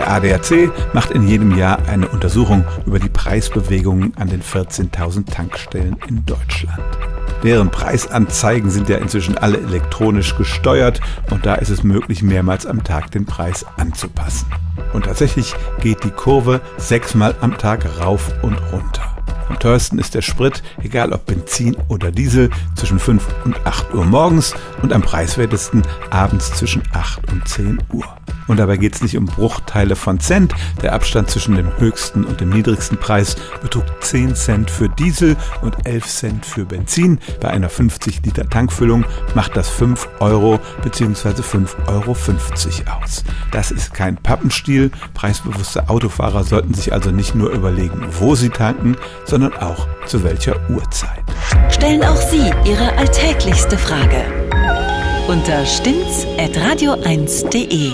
Der ADAC macht in jedem Jahr eine Untersuchung über die Preisbewegungen an den 14.000 Tankstellen in Deutschland. Deren Preisanzeigen sind ja inzwischen alle elektronisch gesteuert und da ist es möglich, mehrmals am Tag den Preis anzupassen. Und tatsächlich geht die Kurve sechsmal am Tag rauf und runter. Am teuersten ist der Sprit, egal ob Benzin oder Diesel, zwischen 5 und 8 Uhr morgens und am preiswertesten abends zwischen 8 und 10 Uhr. Und dabei geht es nicht um Bruchteile von Cent. Der Abstand zwischen dem höchsten und dem niedrigsten Preis betrug 10 Cent für Diesel und 11 Cent für Benzin. Bei einer 50 Liter Tankfüllung macht das 5 Euro bzw. 5,50 Euro aus. Das ist kein Pappenstiel. Preisbewusste Autofahrer sollten sich also nicht nur überlegen, wo sie tanken, sondern auch zu welcher Uhrzeit. Stellen auch Sie Ihre alltäglichste Frage unter stimmtz.radio1.de.